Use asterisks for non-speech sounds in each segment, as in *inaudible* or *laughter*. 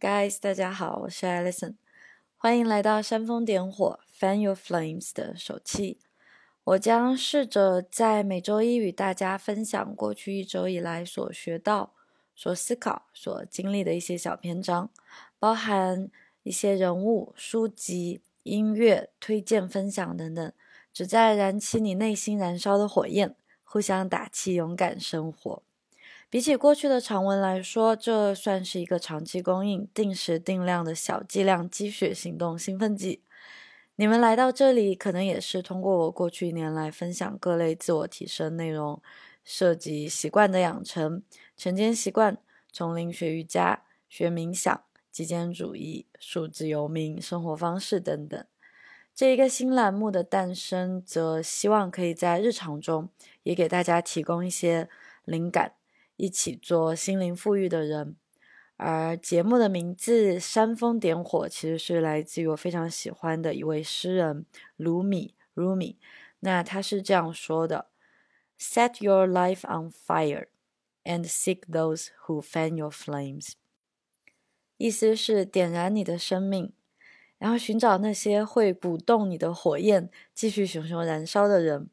Guys，大家好，我是 Alison，欢迎来到煽风点火 Fan Your Flames 的手气。我将试着在每周一与大家分享过去一周以来所学到、所思考、所经历的一些小篇章，包含一些人物、书籍、音乐推荐、分享等等，旨在燃起你内心燃烧的火焰，互相打气，勇敢生活。比起过去的长文来说，这算是一个长期供应、定时定量的小剂量积雪行动兴奋剂。你们来到这里，可能也是通过我过去一年来分享各类自我提升内容，涉及习惯的养成、晨间习惯、从零学瑜伽、学冥想、极简主义、数字游民生活方式等等。这一个新栏目的诞生，则希望可以在日常中也给大家提供一些灵感。一起做心灵富裕的人，而节目的名字“煽风点火”其实是来自于我非常喜欢的一位诗人卢米 （Rumi）。那他是这样说的：“Set your life on fire and seek those who fan your flames。”意思是点燃你的生命，然后寻找那些会鼓动你的火焰继续熊熊燃烧的人。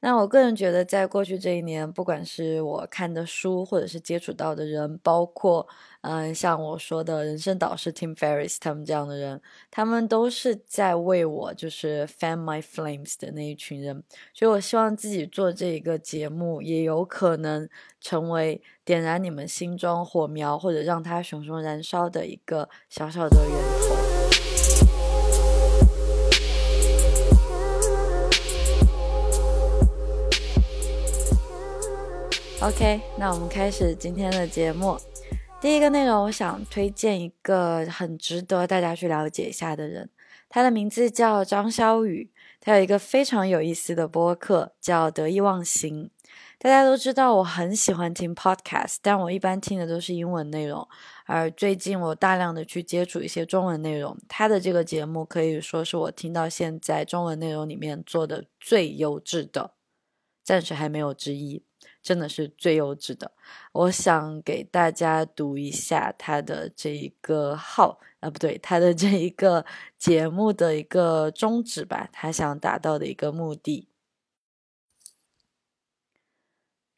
那我个人觉得，在过去这一年，不管是我看的书，或者是接触到的人，包括嗯，像我说的人生导师 Tim Ferriss 他们这样的人，他们都是在为我就是 fan my flames 的那一群人。所以我希望自己做这一个节目，也有可能成为点燃你们心中火苗，或者让它熊熊燃烧的一个小小的人 OK，那我们开始今天的节目。第一个内容，我想推荐一个很值得大家去了解一下的人，他的名字叫张潇雨，他有一个非常有意思的播客叫《得意忘形》。大家都知道我很喜欢听 Podcast，但我一般听的都是英文内容，而最近我大量的去接触一些中文内容。他的这个节目可以说是我听到现在中文内容里面做的最优质的，暂时还没有之一。真的是最优质的。我想给大家读一下他的这一个号啊，不对，他的这一个节目的一个宗旨吧，他想达到的一个目的。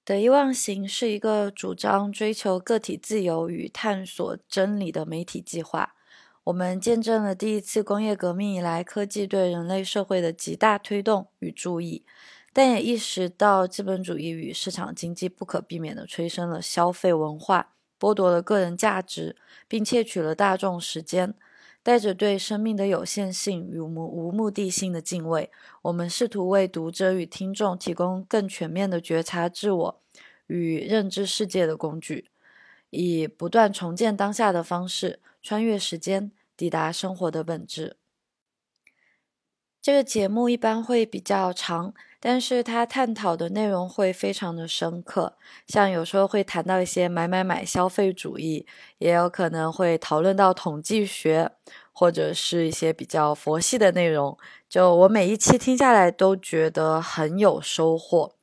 得意忘形是一个主张追求个体自由与探索真理的媒体计划。我们见证了第一次工业革命以来科技对人类社会的极大推动与注意。但也意识到资本主义与市场经济不可避免地催生了消费文化，剥夺了个人价值，并窃取了大众时间。带着对生命的有限性与无无目的性的敬畏，我们试图为读者与听众提供更全面的觉察自我与认知世界的工具，以不断重建当下的方式，穿越时间，抵达生活的本质。这个节目一般会比较长。但是他探讨的内容会非常的深刻，像有时候会谈到一些买买买消费主义，也有可能会讨论到统计学，或者是一些比较佛系的内容。就我每一期听下来都觉得很有收获，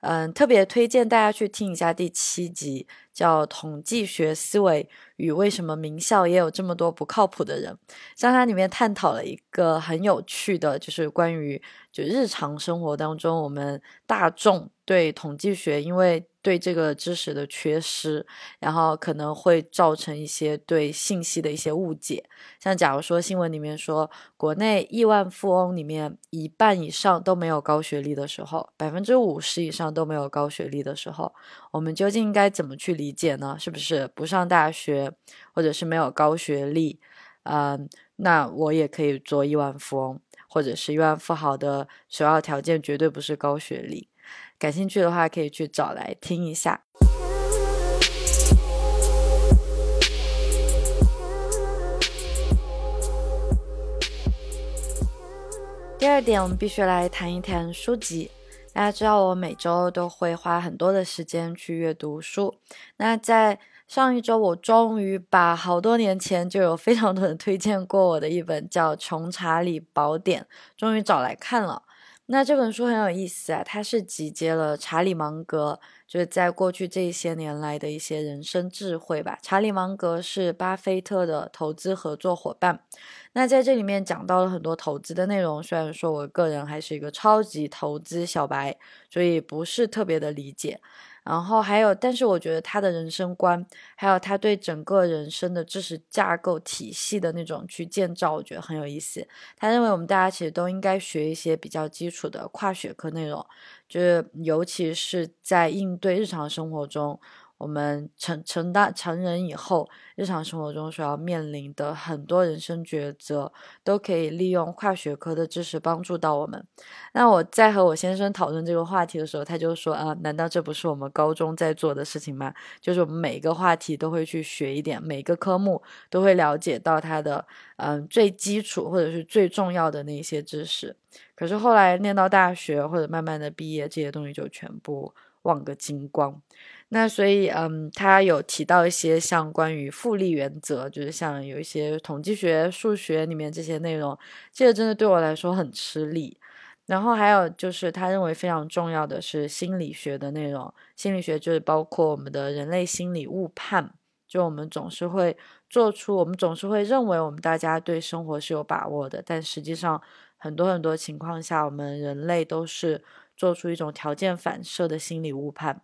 嗯，特别推荐大家去听一下第七集，叫《统计学思维与为什么名校也有这么多不靠谱的人》，像它里面探讨了一个很有趣的，就是关于。就日常生活当中，我们大众对统计学，因为对这个知识的缺失，然后可能会造成一些对信息的一些误解。像假如说新闻里面说，国内亿万富翁里面一半以上都没有高学历的时候，百分之五十以上都没有高学历的时候，我们究竟应该怎么去理解呢？是不是不上大学，或者是没有高学历？嗯，那我也可以做亿万富翁。或者是亿万富豪的首要条件绝对不是高学历。感兴趣的话，可以去找来听一下。第二点，我们必须来谈一谈书籍。大家知道，我每周都会花很多的时间去阅读书。那在上一周，我终于把好多年前就有非常多人推荐过我的一本叫《穷查理宝典》终于找来看了。那这本书很有意思啊，它是集结了查理芒格就是在过去这些年来的一些人生智慧吧。查理芒格是巴菲特的投资合作伙伴，那在这里面讲到了很多投资的内容。虽然说我个人还是一个超级投资小白，所以不是特别的理解。然后还有，但是我觉得他的人生观，还有他对整个人生的知识架构体系的那种去建造，我觉得很有意思。他认为我们大家其实都应该学一些比较基础的跨学科内容，就是尤其是在应对日常生活中。我们成成大成人以后，日常生活中所要面临的很多人生抉择，都可以利用跨学科的知识帮助到我们。那我在和我先生讨论这个话题的时候，他就说啊，难道这不是我们高中在做的事情吗？就是我们每一个话题都会去学一点，每个科目都会了解到它的嗯最基础或者是最重要的那些知识。可是后来念到大学或者慢慢的毕业，这些东西就全部忘个精光。那所以，嗯，他有提到一些像关于复利原则，就是像有一些统计学、数学里面这些内容，这个真的对我来说很吃力。然后还有就是他认为非常重要的是心理学的内容，心理学就是包括我们的人类心理误判，就我们总是会做出，我们总是会认为我们大家对生活是有把握的，但实际上很多很多情况下，我们人类都是做出一种条件反射的心理误判。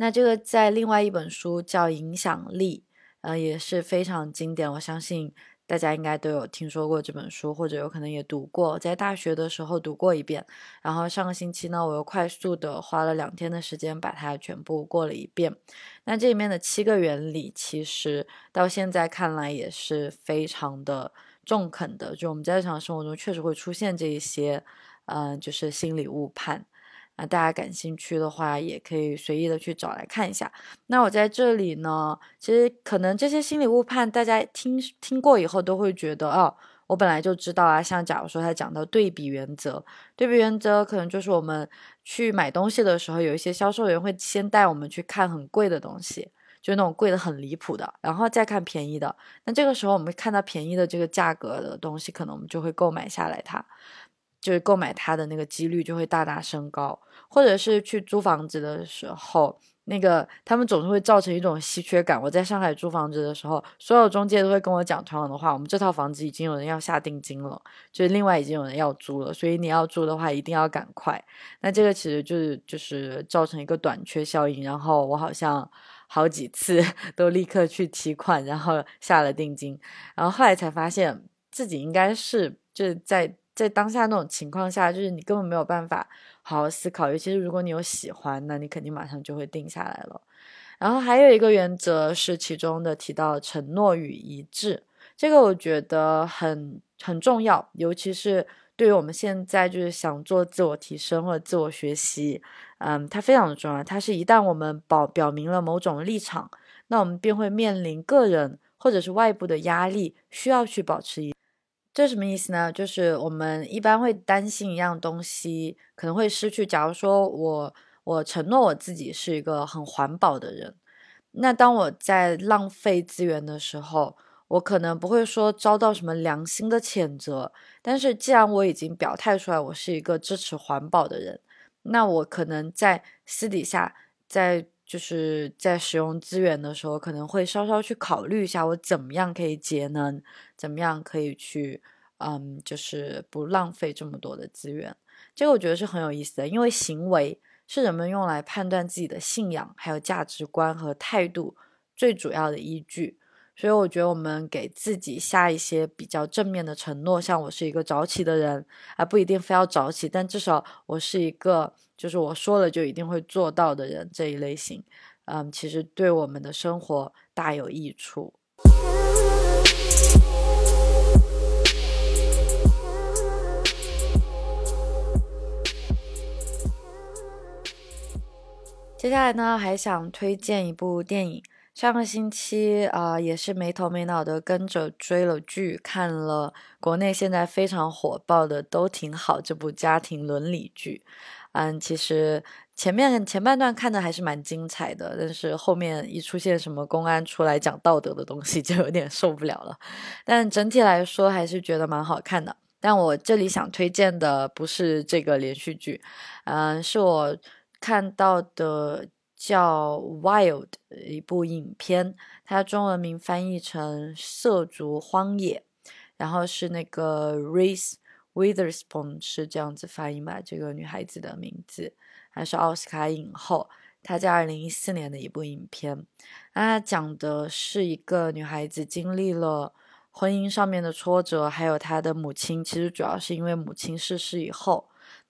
那这个在另外一本书叫《影响力》，呃，也是非常经典。我相信大家应该都有听说过这本书，或者有可能也读过，在大学的时候读过一遍。然后上个星期呢，我又快速的花了两天的时间把它全部过了一遍。那这里面的七个原理，其实到现在看来也是非常的中肯的。就我们在日常生活中确实会出现这一些，嗯，就是心理误判。那大家感兴趣的话，也可以随意的去找来看一下。那我在这里呢，其实可能这些心理误判，大家听听过以后都会觉得，哦，我本来就知道啊。像假如说他讲到对比原则，对比原则可能就是我们去买东西的时候，有一些销售员会先带我们去看很贵的东西，就那种贵的很离谱的，然后再看便宜的。那这个时候我们看到便宜的这个价格的东西，可能我们就会购买下来它。就是购买它的那个几率就会大大升高，或者是去租房子的时候，那个他们总是会造成一种稀缺感。我在上海租房子的时候，所有中介都会跟我讲同样的话：我们这套房子已经有人要下定金了，就是另外已经有人要租了，所以你要租的话一定要赶快。那这个其实就是就是造成一个短缺效应。然后我好像好几次 *laughs* 都立刻去提款，然后下了定金，然后后来才发现自己应该是就是在。在当下那种情况下，就是你根本没有办法好好思考，尤其是如果你有喜欢，那你肯定马上就会定下来了。然后还有一个原则是其中的提到承诺与一致，这个我觉得很很重要，尤其是对于我们现在就是想做自我提升或者自我学习，嗯，它非常的重要。它是一旦我们保表明了某种立场，那我们便会面临个人或者是外部的压力，需要去保持一。这什么意思呢？就是我们一般会担心一样东西可能会失去。假如说我我承诺我自己是一个很环保的人，那当我在浪费资源的时候，我可能不会说遭到什么良心的谴责。但是既然我已经表态出来，我是一个支持环保的人，那我可能在私底下在。就是在使用资源的时候，可能会稍稍去考虑一下，我怎么样可以节能，怎么样可以去，嗯，就是不浪费这么多的资源。这个我觉得是很有意思的，因为行为是人们用来判断自己的信仰、还有价值观和态度最主要的依据。所以我觉得我们给自己下一些比较正面的承诺，像我是一个早起的人，而不一定非要早起，但至少我是一个。就是我说了就一定会做到的人这一类型，嗯，其实对我们的生活大有益处。接下来呢，还想推荐一部电影。上个星期啊，也是没头没脑的跟着追了剧，看了国内现在非常火爆的《都挺好》这部家庭伦理剧。嗯，其实前面前半段看的还是蛮精彩的，但是后面一出现什么公安出来讲道德的东西，*laughs* 就有点受不了了。但整体来说还是觉得蛮好看的。但我这里想推荐的不是这个连续剧，嗯，是我看到的叫《Wild》一部影片，它中文名翻译成《涉足荒野》，然后是那个 Reese Witherspoon 是这样子发音吧，这个女孩子的名字，还是奥斯卡影后。她在二零一四年的一部影片，那讲的是一个女孩子经历了。婚姻上面的挫折，还有她的母亲，其实主要是因为母亲逝世以后，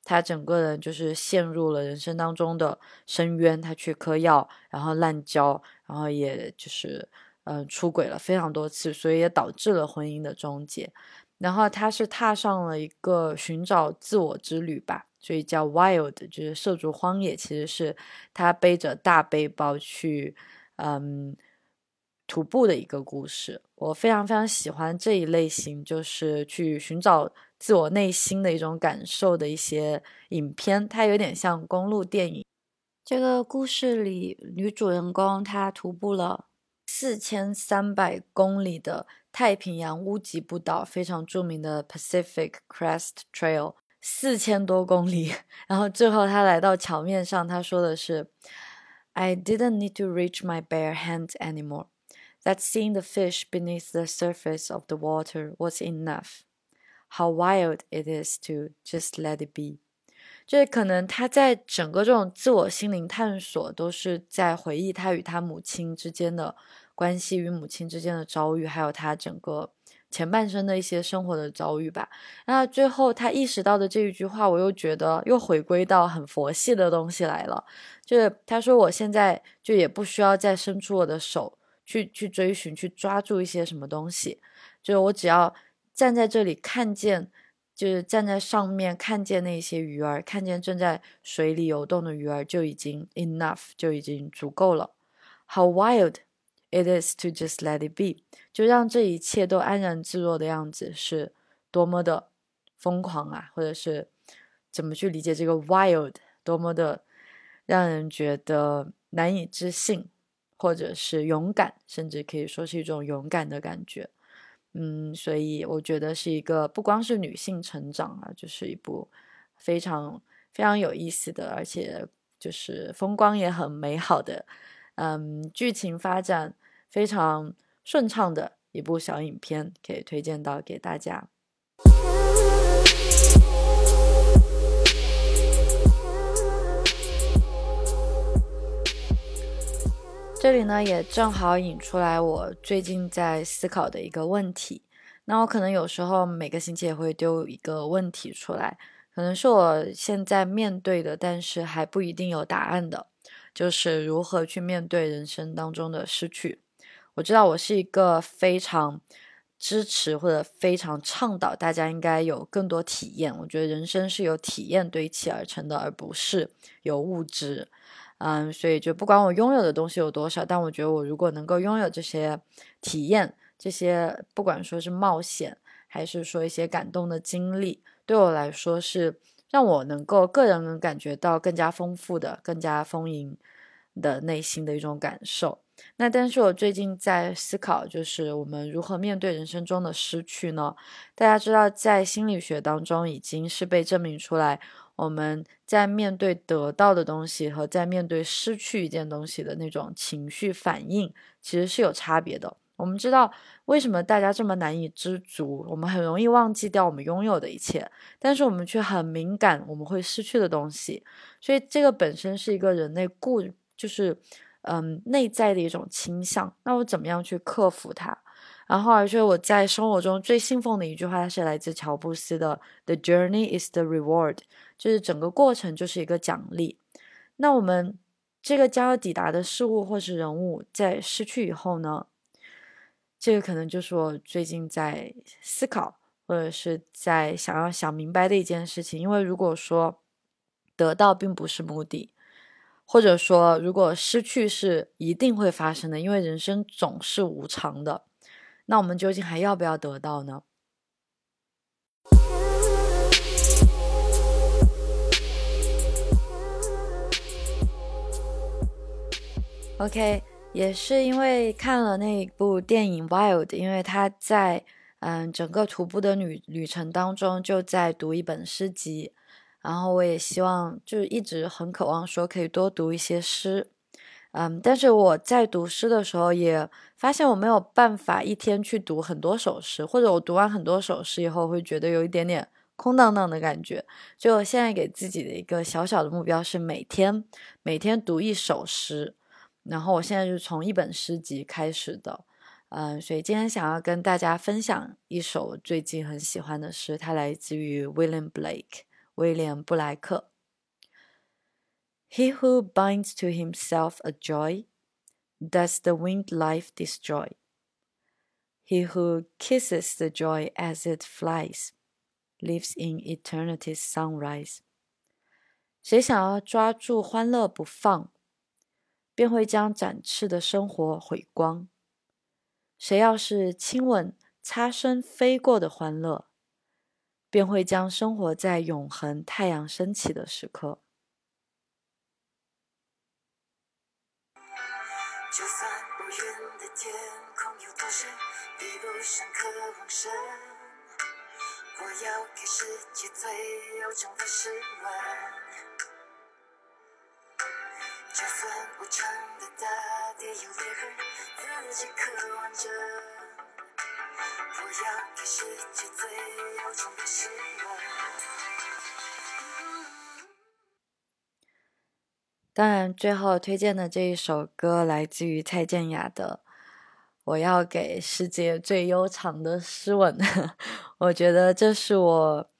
他整个人就是陷入了人生当中的深渊。他去嗑药，然后滥交，然后也就是嗯出轨了非常多次，所以也导致了婚姻的终结。然后他是踏上了一个寻找自我之旅吧，所以叫 Wild，就是涉足荒野。其实是他背着大背包去嗯。徒步的一个故事，我非常非常喜欢这一类型，就是去寻找自我内心的一种感受的一些影片。它有点像公路电影。这个故事里，女主人公她徒步了四千三百公里的太平洋屋脊步道，非常著名的 Pacific Crest Trail，四千多公里。然后最后她来到桥面上，她说的是：“I didn't need to reach my bare hands anymore.” that seeing the fish beneath the surface of the water was enough. How wild it is to just let it be. 就是可能他在整个这种自我心灵探索，都是在回忆他与他母亲之间的关系，与母亲之间的遭遇，还有他整个前半生的一些生活的遭遇吧。那最后他意识到的这一句话，我又觉得又回归到很佛系的东西来了。就是他说，我现在就也不需要再伸出我的手。去去追寻，去抓住一些什么东西，就是我只要站在这里看见，就是站在上面看见那些鱼儿，看见正在水里游动的鱼儿，就已经 enough，就已经足够了。How wild it is to just let it be，就让这一切都安然自若的样子，是多么的疯狂啊！或者是怎么去理解这个 wild，多么的让人觉得难以置信。或者是勇敢，甚至可以说是一种勇敢的感觉，嗯，所以我觉得是一个不光是女性成长啊，就是一部非常非常有意思的，而且就是风光也很美好的，嗯，剧情发展非常顺畅的一部小影片，可以推荐到给大家。这里呢，也正好引出来我最近在思考的一个问题。那我可能有时候每个星期也会丢一个问题出来，可能是我现在面对的，但是还不一定有答案的，就是如何去面对人生当中的失去。我知道我是一个非常支持或者非常倡导大家应该有更多体验。我觉得人生是由体验堆砌而成的，而不是由物质。嗯，所以就不管我拥有的东西有多少，但我觉得我如果能够拥有这些体验，这些不管说是冒险，还是说一些感动的经历，对我来说是让我能够个人能感觉到更加丰富的、更加丰盈的内心的一种感受。那但是我最近在思考，就是我们如何面对人生中的失去呢？大家知道，在心理学当中已经是被证明出来。我们在面对得到的东西和在面对失去一件东西的那种情绪反应，其实是有差别的。我们知道为什么大家这么难以知足，我们很容易忘记掉我们拥有的一切，但是我们却很敏感我们会失去的东西。所以这个本身是一个人类固，就是嗯内在的一种倾向。那我怎么样去克服它？然后，而且我在生活中最信奉的一句话是来自乔布斯的：“The journey is the reward。”就是整个过程就是一个奖励。那我们这个将要抵达的事物或是人物，在失去以后呢？这个可能就是我最近在思考，或者是在想要想明白的一件事情。因为如果说得到并不是目的，或者说如果失去是一定会发生的，因为人生总是无常的，那我们究竟还要不要得到呢？OK，也是因为看了那一部电影《Wild》，因为他在嗯，整个徒步的旅旅程当中就在读一本诗集，然后我也希望就是一直很渴望说可以多读一些诗。嗯，但是我在读诗的时候也发现我没有办法一天去读很多首诗，或者我读完很多首诗以后会觉得有一点点空荡荡的感觉。就我现在给自己的一个小小的目标是每天每天读一首诗，然后我现在是从一本诗集开始的。嗯，所以今天想要跟大家分享一首最近很喜欢的诗，它来自于 William Blake，威廉布莱克。He who binds to himself a joy, does the winged life destroy. He who kisses the joy as it flies, lives in eternity's sunrise. 谁想要抓住欢乐不放，便会将展翅的生活毁光。谁要是亲吻擦身飞过的欢乐，便会将生活在永恒太阳升起的时刻。就算乌云的天空有多深，比不上渴望深。我要给世界最悠长的诗文。就算无常的大地有裂痕，自己渴望着。我要给世界最悠长的诗文。当然，最后推荐的这一首歌来自于蔡健雅的《我要给世界最悠长的诗吻》。*laughs* 我觉得这是我，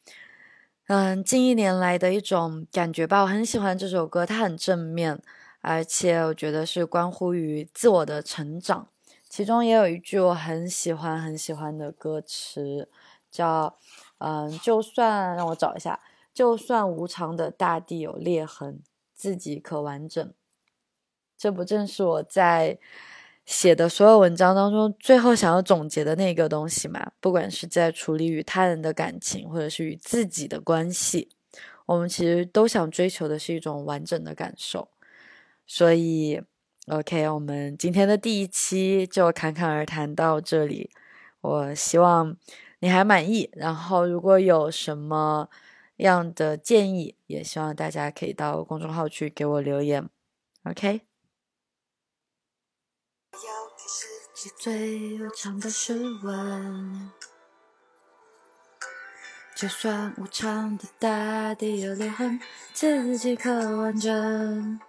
嗯，近一年来的一种感觉吧。我很喜欢这首歌，它很正面，而且我觉得是关乎于自我的成长。其中也有一句我很喜欢、很喜欢的歌词，叫“嗯，就算让我找一下，就算无常的大地有裂痕。”自己可完整，这不正是我在写的所有文章当中最后想要总结的那个东西吗？不管是在处理与他人的感情，或者是与自己的关系，我们其实都想追求的是一种完整的感受。所以，OK，我们今天的第一期就侃侃而谈到这里。我希望你还满意。然后，如果有什么，样的建议，也希望大家可以到公众号去给我留言，OK。最悠长的诗文，就算无常的大地有裂痕，自己可完整。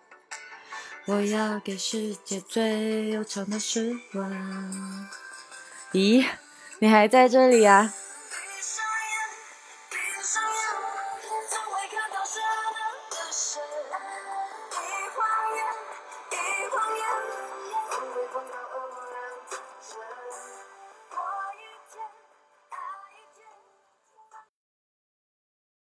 我要给世界最悠长的诗文。咦，你还在这里啊？